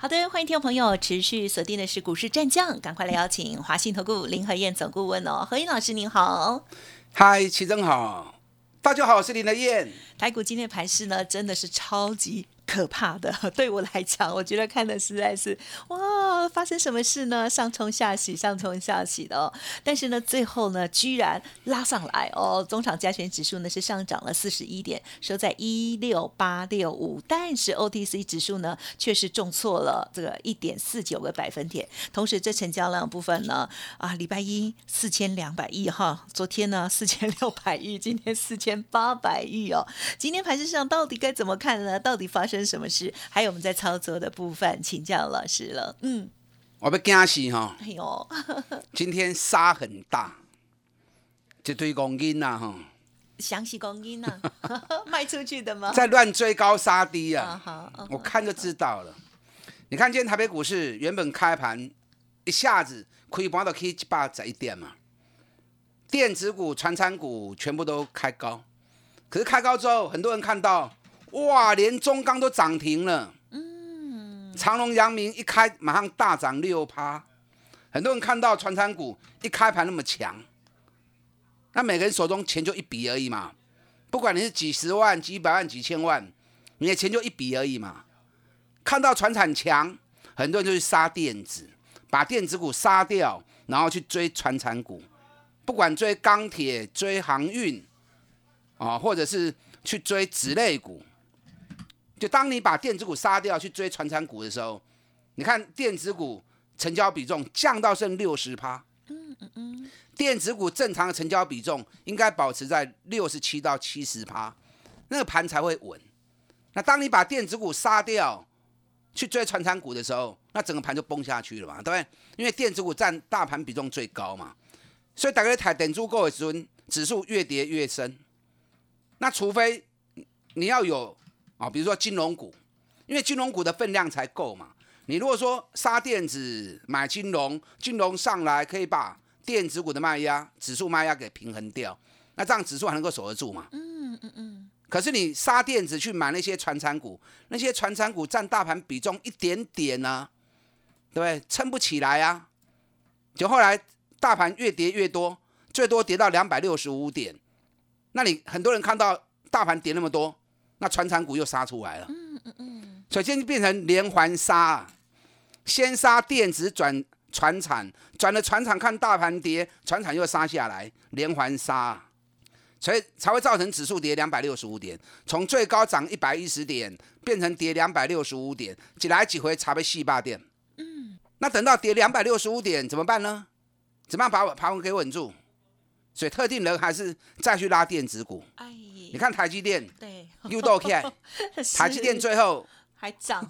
好的，欢迎听众朋友持续锁定的是股市战将，赶快来邀请华信投顾林和燕总顾问哦，何燕老师您好，嗨，齐真好，大家好，我是林和燕。台股今天盘势呢，真的是超级。可怕的，对我来讲，我觉得看的实在是哇，发生什么事呢？上冲下洗，上冲下洗的哦。但是呢，最后呢，居然拉上来哦。中场加权指数呢是上涨了四十一点，收在一六八六五。但是 OTC 指数呢却是重挫了这个一点四九个百分点。同时，这成交量部分呢啊，礼拜一四千两百亿哈，昨天呢四千六百亿，今天四千八百亿哦。今天盘市上到底该怎么看呢？到底发生？什么事？还有我们在操作的部分，请教老师了。嗯，我被惊死哈！哎呦，今天沙很大，一堆公斤呐哈！详细公斤呐，卖出去的吗？在乱追高杀低啊！我看就知道了。你看今天台北股市原本开盘一下子亏盘到可以一百一点嘛，电子股、传产股全部都开高，可是开高之后，很多人看到。哇，连中钢都涨停了。嗯，长隆、阳明一开马上大涨六趴，很多人看到传产股一开盘那么强，那每个人手中钱就一笔而已嘛。不管你是几十万、几百万、几千万，你的钱就一笔而已嘛。看到船产强，很多人就去杀电子，把电子股杀掉，然后去追船产股，不管追钢铁、追航运，啊，或者是去追纸类股。就当你把电子股杀掉去追传产股的时候，你看电子股成交比重降到剩六十趴，嗯嗯嗯，电子股正常的成交比重应该保持在六十七到七十趴，那个盘才会稳。那当你把电子股杀掉去追传产股的时候，那整个盘就崩下去了嘛，对不对？因为电子股占大盘比重最高嘛，所以大概台等住够的时候，指数越跌越深。那除非你要有。啊，比如说金融股，因为金融股的分量才够嘛。你如果说杀电子买金融，金融上来可以把电子股的卖压、指数卖压给平衡掉，那这样指数还能够守得住嘛？嗯嗯嗯。可是你杀电子去买那些传产股，那些传产股占大盘比重一点点呢，对不对？撑不起来啊。就后来大盘越跌越多，最多跌到两百六十五点，那你很多人看到大盘跌那么多。那船产股又杀出来了，嗯嗯嗯，首先就变成连环杀，先杀电子转船产，转了船产看大盘跌，船产又杀下来，连环杀，所以才会造成指数跌两百六十五点，从最高涨一百一十点变成跌两百六十五点，几来几回才被细霸点，嗯，那等到跌两百六十五点怎么办呢？怎么样把盘稳给稳住？所以特定人还是再去拉电子股。哎，你看台积电，对。又倒起来，台积电最后 还涨，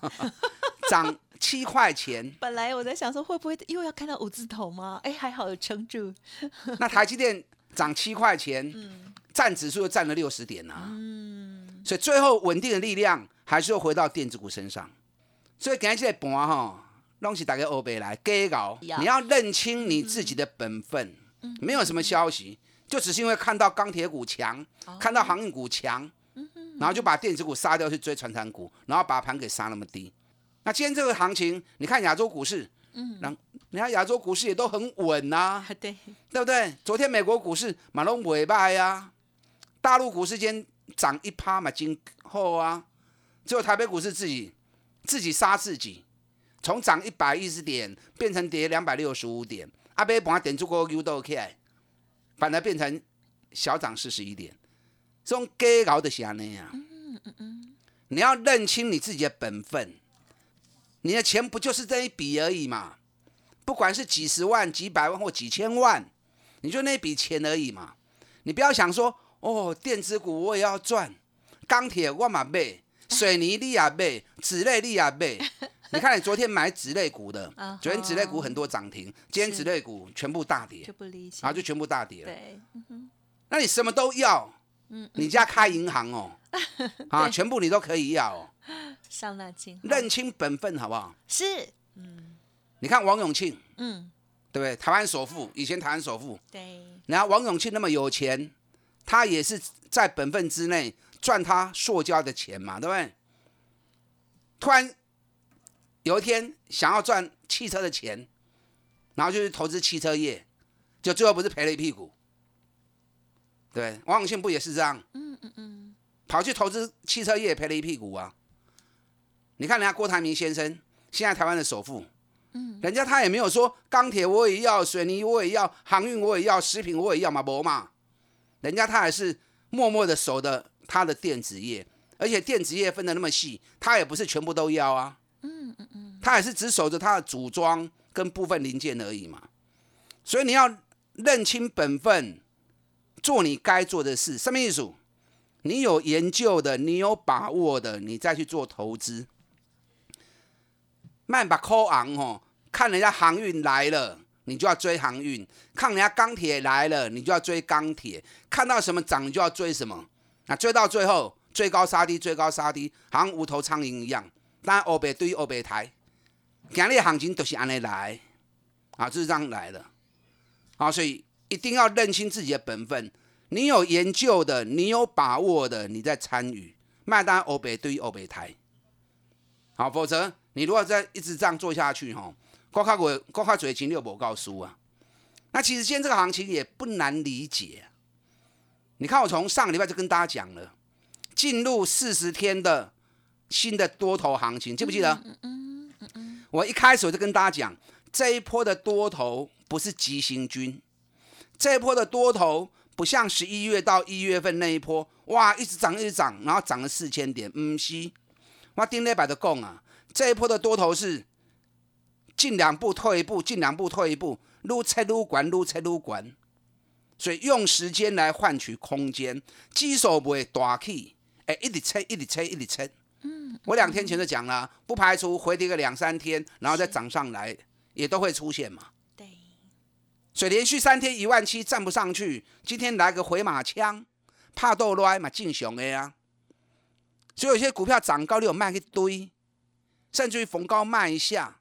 涨七块钱。本来我在想说，会不会又要看到五字头吗？哎，还好有撑住。那台积电涨七块钱，占指数又占了六十点呐。嗯，所以最后稳定的力量还是要回到电子股身上。所以今日盘哈，拢是大家欧北来给搞，你要认清你自己的本分。没有什么消息，就只是因为看到钢铁股强，看到航运股强。然后就把电子股杀掉去追传产股，然后把盘给杀那么低。那今天这个行情，你看亚洲股市，嗯，然你看亚洲股市也都很稳呐，对，对不对？昨天美国股市马龙尾巴呀，大陆股市间涨一趴嘛，今后啊，只有台北股市自己自己杀自己，从涨一百一十点变成跌两百六十五点，阿贝把点出个 U 都 K，反而变成小涨四十一点。这种给搞的安尼啊，嗯嗯嗯，你要认清你自己的本分，你的钱不就是这一笔而已嘛？不管是几十万、几百万或几千万，你就那笔钱而已嘛。你不要想说哦，电子股我也要赚，钢铁我嘛买，水泥你也买，纸类你也买，你看你昨天买纸类股的，昨天纸类股很多涨停，今天纸类股全部大跌，然后就全部大跌了。对，那你什么都要，你家开银行哦，啊，全部你都可以要哦。上那清，认清本分好不好？是，嗯，你看王永庆，嗯，对不对？台湾首富，以前台湾首富，对。然后王永庆那么有钱，他也是在本分之内赚他塑胶的钱嘛，对不对？突然有一天想要赚汽车的钱，然后就去投资汽车业，就最后不是赔了一屁股？对，王永庆不也是这样？嗯嗯嗯，跑去投资汽车业赔了一屁股啊！你看人家郭台铭先生，现在台湾的首富，嗯，人家他也没有说钢铁我也要，水泥我也要，航运我也要，食品我也要嘛，不嘛？人家他还是默默的守的他的电子业，而且电子业分的那么细，他也不是全部都要啊，嗯嗯他也是只守着他的组装跟部分零件而已嘛。所以你要认清本分，做你该做的事。什么意思？你有研究的，你有把握的，你再去做投资。慢把扣昂哦，看人家航运来了，你就要追航运；看人家钢铁来了，你就要追钢铁。看到什么涨，你就要追什么。那追到最后，追高杀低，追高杀低，好像无头苍蝇一样。但欧北对于欧北台，今日行情都是安尼来，啊，就是这样来的。好，所以一定要认清自己的本分。你有研究的，你有把握的，你在参与。麦当欧北对于欧北台，好，否则。你如果再一直这样做下去，哈，高卡股、高卡嘴型六不告输啊。那其实今天这个行情也不难理解。你看，我从上个礼拜就跟大家讲了，进入四十天的新的多头行情，记不记得？我一开始我就跟大家讲，这一波的多头不是急行军，这一波的多头不像十一月到一月份那一波，哇，一直涨一直涨，然后涨了四千点。嗯，是，我顶礼拜就讲啊。这一波的多头是进两步退一步，进两步退一步，撸拆撸管，撸拆撸管，所以用时间来换取空间，基手不会大起，哎，一直拆，一直拆，一直拆。嗯，我两天前就讲了，不排除回跌个两三天，然后再涨上来，也都会出现嘛。对，所以连续三天一万七站不上去，今天来个回马枪，怕斗乱嘛，进熊的呀。所以有些股票涨高，你有卖一堆。甚至于逢高卖一下，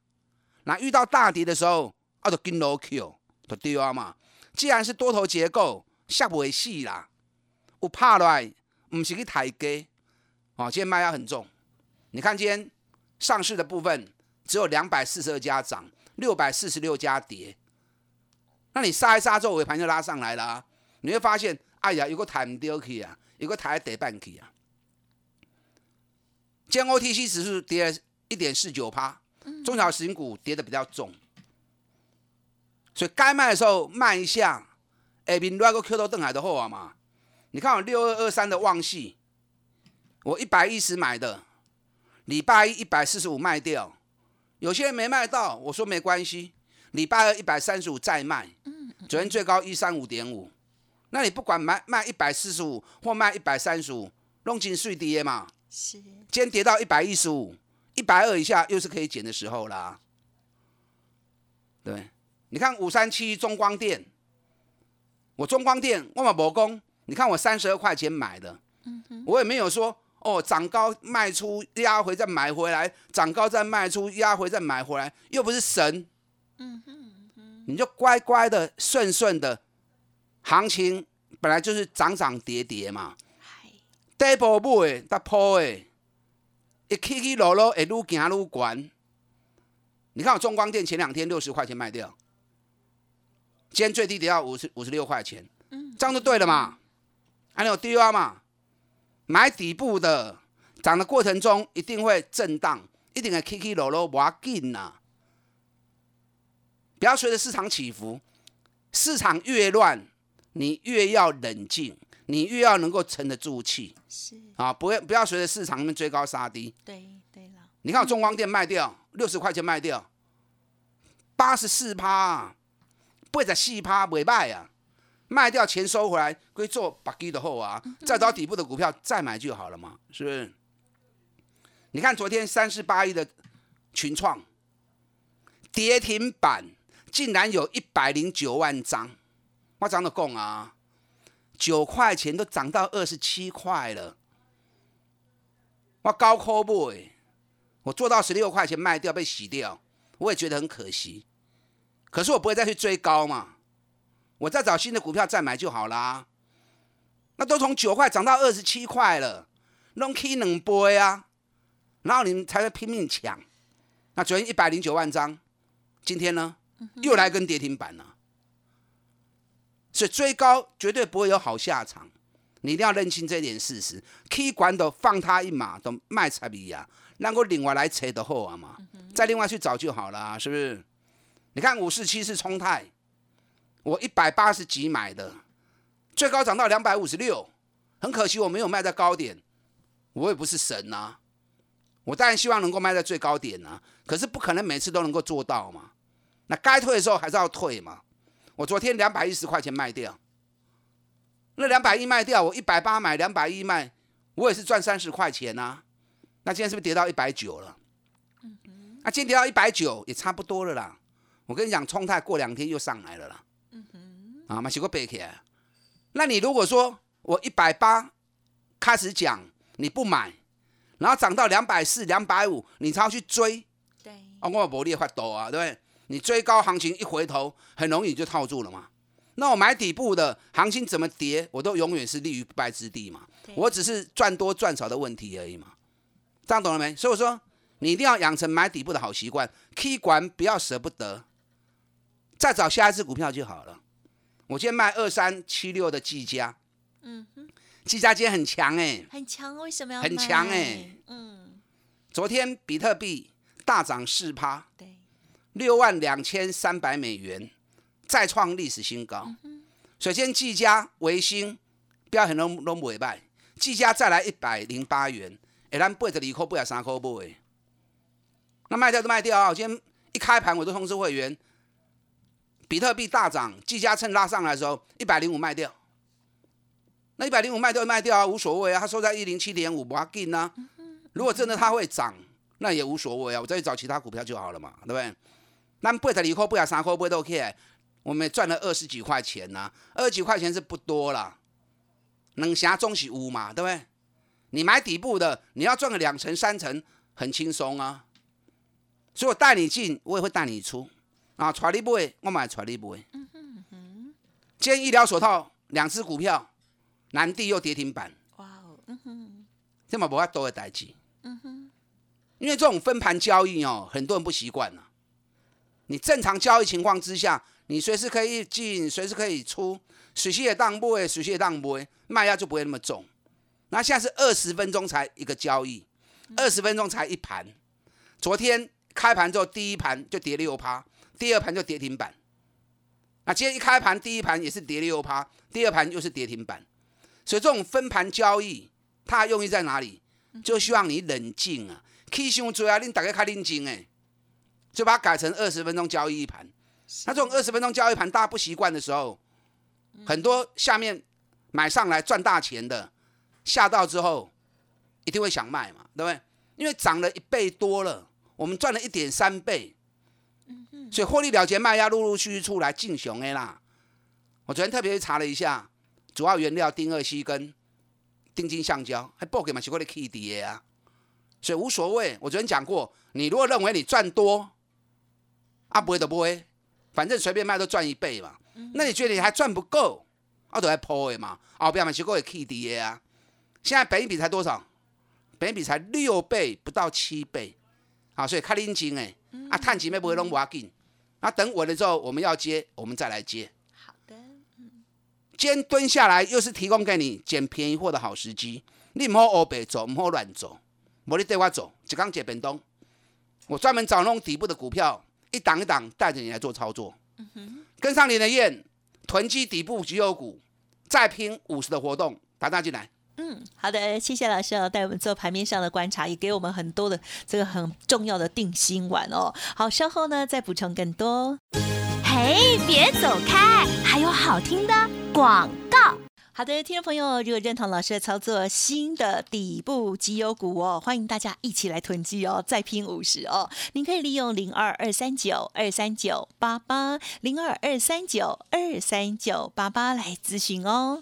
那遇到大跌的时候，啊，就跟 low Q 就丢啊嘛。既然是多头结构，下不为戏啦。我怕来，唔是去抬价，哦，今天卖压很重。你看今天上市的部分只有两百四十二家涨，六百四十六家跌。那你杀一杀之后，尾盘就拉上来了，你会发现，哎呀，有个抬唔丢去啊，有个抬跌半去啊。今天 OTC 指数跌。一点四九趴，中小型股跌的比较重，所以该卖的时候卖一下。哎，比那个 Q 都邓海的货啊嘛。你看我六二二三的旺系，我一百一十买的，礼拜一一百四十五卖掉。有些人没卖到，我说没关系，礼拜二一百三十五再卖。昨天最高一三五点五，那你不管卖卖一百四十五或卖一百三十五，弄进税跌嘛。是。今天跌到一百一十五。一百二以下又是可以减的时候啦。对，你看五三七中光电，我中光电万马博工，你看我三十二块钱买的，我也没有说哦涨高卖出压回再买回来，涨高再卖出压回再买回来，又不是神，嗯哼，你就乖乖的顺顺的，行情本来就是涨涨跌跌嘛，底部买，搭破诶。一起起落落，会愈行愈悬。你看我中光电前两天六十块钱卖掉，今天最低跌到五十五十六块钱，这样就对了嘛？还有 D R 嘛？买底部的，涨的过程中一定会震荡，一定会起起落落，不要紧呐。不要随着市场起伏，市场越乱，你越要冷静。你越要能够沉得住气，是啊，不要不要随着市场里面追高杀低。对对了，你看我中光电卖掉六十块钱卖掉，八十四趴，不会再四趴尾卖啊，卖掉钱收回来，可以做把基的后啊，再找底部的股票再买就好了嘛，是不是？你看昨天三四八一的群创跌停板竟然有一百零九万张，我涨的供啊，九块钱都涨到二十七块了，我高科不哎，我做到十六块钱卖掉被洗掉，我也觉得很可惜。可是我不会再去追高嘛，我再找新的股票再买就好啦。那都从九块涨到二十七块了，弄 K 两倍啊，然后你们才会拼命抢。那昨天一百零九万张，今天呢又来跟跌停板了，所以追高绝对不会有好下场，你一定要认清这点事实。K 管都放他一马，都卖差比呀，那我另外来扯的货啊嘛，再另外去找就好了，是不是？你看五四七是冲泰，我一百八十几买的，最高涨到两百五十六，很可惜我没有卖在高点，我也不是神呐，我当然希望能够卖在最高点呐，可是不可能每次都能够做到嘛，那该退的时候还是要退嘛。我昨天两百一十块钱卖掉，那两百一卖掉，我一百八买两百一卖，我也是赚三十块钱呐。那今天是不是跌到一百九了？那今天跌到一百九也差不多了啦。我跟你讲，冲太过两天又上来了啦。啊，马西哥背起来。那你如果说我一百八开始讲你不买，然后涨到两百四、两百五，你才要去追。对。啊，我无力发抖啊，对不对？你追高行情一回头，很容易就套住了嘛。那我买底部的行情怎么跌，我都永远是立于不败之地嘛。我只是赚多赚少的问题而已嘛。这样懂了没？所以我说，你一定要养成买底部的好习惯，K 管不要舍不得。再找下一只股票就好了。我今天卖二三七六的技嘉，嗯哼，技嘉今天很强哎，很强，为什么要很强哎？嗯，昨天比特币大涨四趴，对，六万两千三百美元，再创历史新高。首先，技嘉、维新标很多都不败，技嘉再来一百零八元，哎，咱八十二块不要三块不哎，那卖掉就卖掉啊！我今天一开盘我都通知会员。比特币大涨，技嘉趁拉上来的时候，一百零五卖掉。那一百零五卖掉卖掉啊，无所谓啊，它收在一零七点五，不要紧啊。如果真的它会涨，那也无所谓啊，我再去找其他股票就好了嘛，对不对？那八十二块不要三块不都 OK？我们赚了二十几块钱呐，二十几块钱是不多了，能下中是五嘛，对不对？你买底部的，你要赚个两成三成，很轻松啊。所以我带你进，我也会带你出。啊，传力不会，我买传力不会。嗯哼哼。今天医疗手套两只股票，南地又跌停板。哇哦，嗯哼。这么不要多的代志。嗯哼。因为这种分盘交易哦，很多人不习惯了。你正常交易情况之下，你随时可以进，随时可以出，水系也当不会，水系也当不会，卖压就不会那么重。那现在是二十分钟才一个交易，二十分钟才一盘。昨天开盘之后，第一盘就跌六趴。第二盘就跌停板，那今天一开盘，第一盘也是跌六趴，第二盘又是跌停板，所以这种分盘交易，它的用意在哪里？就希望你冷静啊，K 线追啊，你大概开冷静哎，就把它改成二十分钟交易一盘。那这种二十分钟交易盘，大家不习惯的时候，很多下面买上来赚大钱的，下到之后一定会想卖嘛，对不对？因为涨了一倍多了，我们赚了一点三倍。所以获利了结卖压陆陆续续出来进熊的啦。我昨天特别去查了一下，主要原料丁二烯跟丁金橡胶还报给嘛，奇怪的 K D A 啊，所以无所谓。我昨天讲过，你如果认为你赚多，啊不会的不会，反正随便卖都赚一倍嘛。那你觉得你还赚不够，啊都还抛的嘛？啊不要嘛，奇怪的 K D A 啊，现在本一比才多少？本一比才六倍不到七倍，啊，所以开拎金哎，啊探钱咩不会拢无要紧。那等稳了之后，我们要接，我们再来接。好的，嗯，今天蹲下来又是提供给你捡便宜货的好时机。你唔好欧北走，唔好乱走，冇你对我走，只刚解本东。我专门找那种底部的股票，一档一档带着你来做操作。嗯哼，跟上你的燕，囤积底部绩优股，再拼五十的活动，打打进来。嗯，好的，谢谢老师哦，带我们做盘面上的观察，也给我们很多的这个很重要的定心丸哦。好，稍后呢再补充更多。嘿，别走开，还有好听的广告。好的，听众朋友，如果认同老师的操作，新的底部绩优股哦，欢迎大家一起来囤积哦，再拼五十哦。您可以利用零二二三九二三九八八零二二三九二三九八八来咨询哦。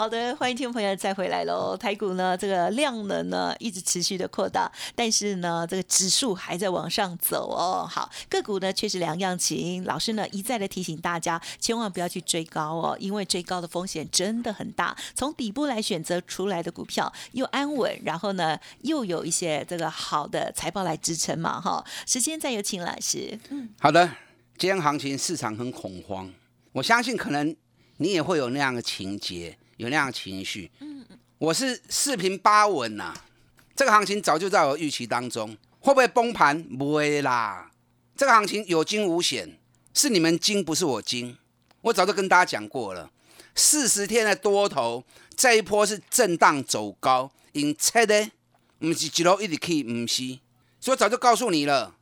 好的，欢迎听众朋友再回来喽。台股呢，这个量能呢一直持续的扩大，但是呢，这个指数还在往上走哦。好，个股呢却是两样情。老师呢一再的提醒大家，千万不要去追高哦，因为追高的风险真的很大。从底部来选择出来的股票，又安稳，然后呢又有一些这个好的财报来支撑嘛。哈，时间再有请老师。嗯，好的。今天行情市场很恐慌，我相信可能你也会有那样的情节。有那样情绪，嗯。嗯，我是四平八稳呐，这个行情早就在我预期当中，会不会崩盘？不会啦，这个行情有惊无险，是你们惊，不是我惊。我早就跟大家讲过了，四十天的多头这一波是震荡走高，因切的，不是一路一直去，不是，所以早就告诉你了，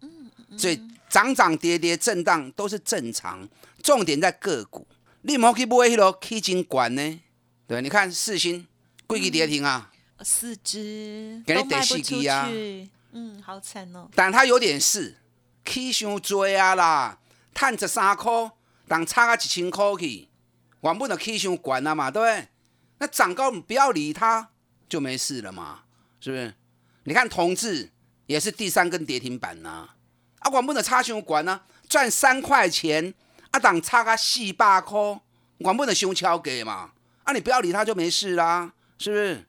所以涨涨跌跌震荡都是正常，重点在个股，你莫去买迄落基金管呢。对，你看四星贵几跌停啊？四只给你得四支啊！嗯，好惨哦。但它有点事，起伤多啊啦，赚十三块，但差个一千块去，原本就起伤悬了嘛，对不对？那涨高不要理它，就没事了嘛，是不是？你看同志也是第三根跌停板呐，啊，原本就差伤悬啊，赚三块钱，啊，当差个四百块，原本就伤超价嘛。那你不要理他就没事啦，是不是？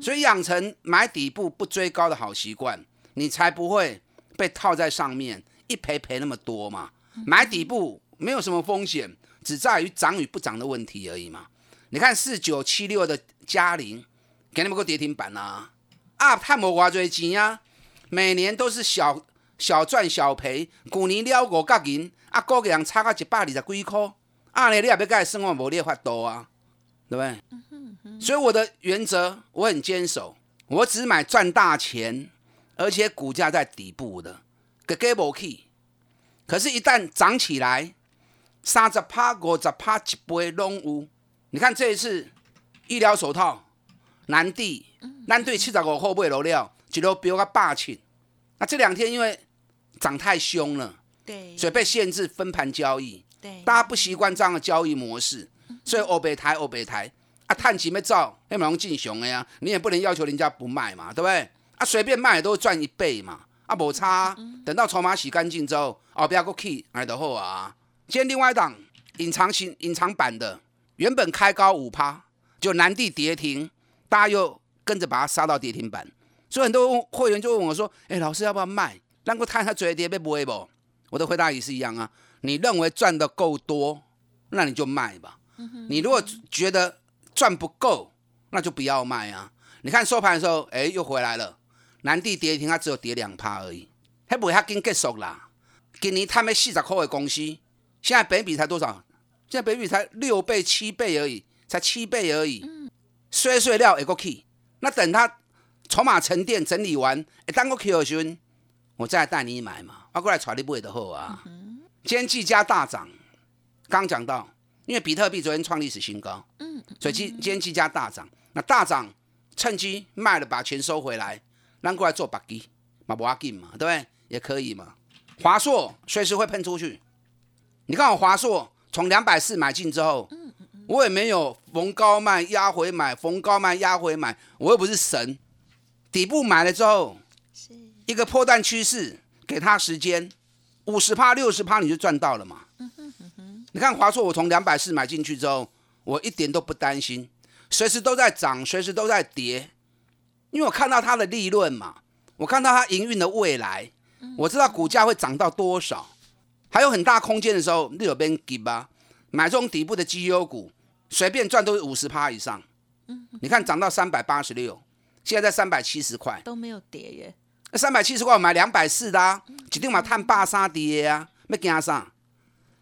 所以养成买底部不追高的好习惯，你才不会被套在上面一赔赔那么多嘛。买底部没有什么风险，只在于涨与不涨的问题而已嘛。你看四九七六的嘉陵，给你们个跌停板啊！啊，太无偌多钱啊，每年都是小小赚小赔，去年了五角银，啊，个个人差个一百二十几块，啊，你你也要改生活无你法度啊。对不对？所以我的原则我很坚守，我只买赚大钱，而且股价在底部的，给给不起。可是，一旦涨起来，三十趴、五十趴一倍拢有。你看这一次医疗手套，南地南地七十五后背楼料，一路飙个霸气。那这两天因为涨太凶了，对，所以被限制分盘交易。对，大家不习惯这样的交易模式。所以欧北台欧北台啊，探钱要走，那马龙进熊的呀，你也不能要求人家不卖嘛，对不对？啊，随便卖都赚一倍嘛，啊，无差。等到筹码洗干净之后，哦，不要个 key 买的好啊。今天另外一档隐藏型、隐藏版的，原本开高五趴，就南地跌停，大家又跟着把它杀到跌停板。所以很多会员就问我说：“哎，老师要不要卖？让我看他嘴跌被不会不？”我的回答也是一样啊。你认为赚的够多，那你就卖吧。你如果觉得赚不够，那就不要卖啊！你看收盘的时候，哎，又回来了。南地跌停，它只有跌两趴而已，还不会它经结束啦。今年他们四十块的公司，现在北比才多少？现在北比才六倍、七倍而已，才七倍而已。碎碎料一个 key，那等它筹码沉淀整理完，哎，当个 key 的时候，我再带你买嘛。我过来揣你不会的好啊。今天技嘉大涨，刚讲到。因为比特币昨天创历史新高，嗯，所以今今天机价大涨，那大涨趁机卖了，把钱收回来，让过来做把基，嘛不要紧嘛，对不对？也可以嘛。华硕随时会喷出去，你看我华硕从两百四买进之后，嗯嗯嗯，我也没有逢高卖压回买，逢高卖压回买，我又不是神，底部买了之后，是一个破断趋势，给他时间，五十趴六十趴你就赚到了嘛。你看华硕，我从两百四买进去之后，我一点都不担心，随时都在涨，随时都在跌，因为我看到它的利润嘛，我看到它营运的未来，我知道股价会涨到多少，还有很大空间的时候，你有边给吧？买这种底部的绩优股，随便赚都是五十趴以上。你看涨到三百八十六，现在在三百七十块，都没有跌耶。三百七十块我买两百四的啊，一定嘛探八三跌啊，要惊啥？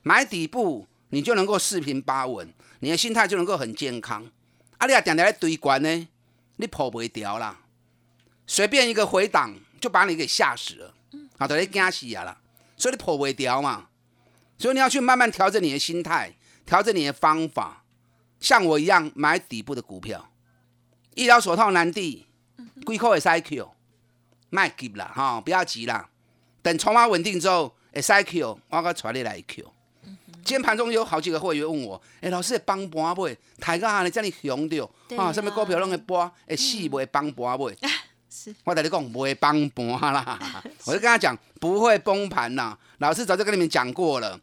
买底部你就能够四平八稳，你的心态就能够很健康。啊，你啊点点来堆关呢，你破不掉啦。随便一个回档就把你给吓死了，啊，等于惊死啊啦。所以你破不掉嘛，所以你要去慢慢调整你的心态，调整你的方法。像我一样买底部的股票，医疗手套难地，贵口会塞 Q，卖急啦哈，不要急啦，等筹码稳定之后，会塞 Q，我个传你来 Q。今天盘中有好几个会员问我，哎，老师帮盘不？抬个下你这里熊掉啊？什么股票拢会波？会死不会帮盘不？我跟你讲不会帮盘啦，我就跟他讲不会崩盘啦。老师早就跟你们讲过了，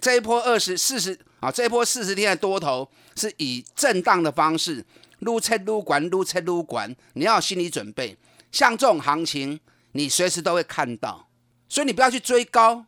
这一波二十四十啊，这一波四十天的多头。是以震荡的方式撸车撸管撸车撸管，你要有心理准备。像这种行情，你随时都会看到，所以你不要去追高。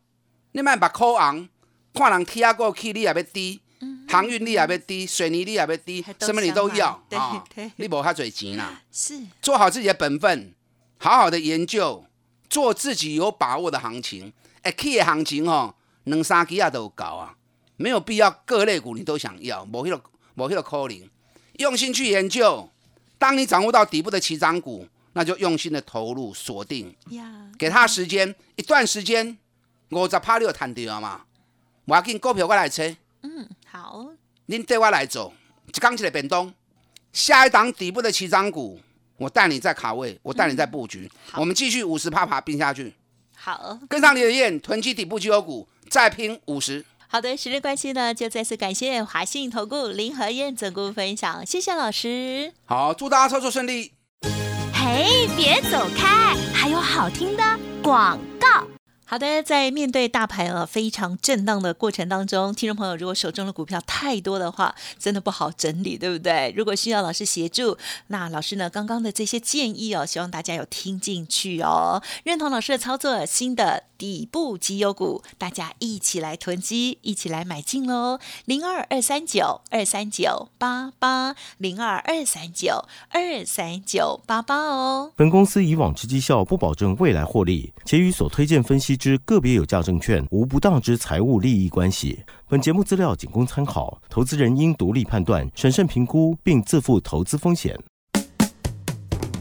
你慢把扣昂，看人踢啊过去，你也要低，航运你也要低，水泥你也要低，什么你都要啊！你无遐嘴钱啦，是做好自己的本分，好好的研究，做自己有把握的行情。哎，去的行情哦，两三几啊都有搞啊，没有必要各类股你都想要，无迄个。某些的扣零，用心去研究。当你掌握到底部的起涨股，那就用心的投入锁定，给他时间，一段时间，五十趴你有谈到嘛？我要给股票我来车。嗯，好。您对我来走，一刚起来变动，下一档底部的起涨股，我带你在卡位，我带你在布局。我们继续五十趴爬拼下去。好，跟上你的燕，囤积底部绩优股，再拼五十。好的，时间关系呢，就再次感谢华信投顾林和燕总顾分享，谢谢老师。好，祝大家操作顺利。嘿，别走开，还有好听的广告。好的，在面对大盘啊非常震荡的过程当中，听众朋友如果手中的股票太多的话，真的不好整理，对不对？如果需要老师协助，那老师呢刚刚的这些建议哦，希望大家有听进去哦，认同老师的操作，新的底部绩优股，大家一起来囤积，一起来买进喽！零二二三九二三九八八零二二三九二三九八八哦。本公司以往之绩效不保证未来获利，且与所推荐分析。之个别有价证券无不当之财务利益关系。本节目资料仅供参考，投资人应独立判断、审慎评估，并自负投资风险。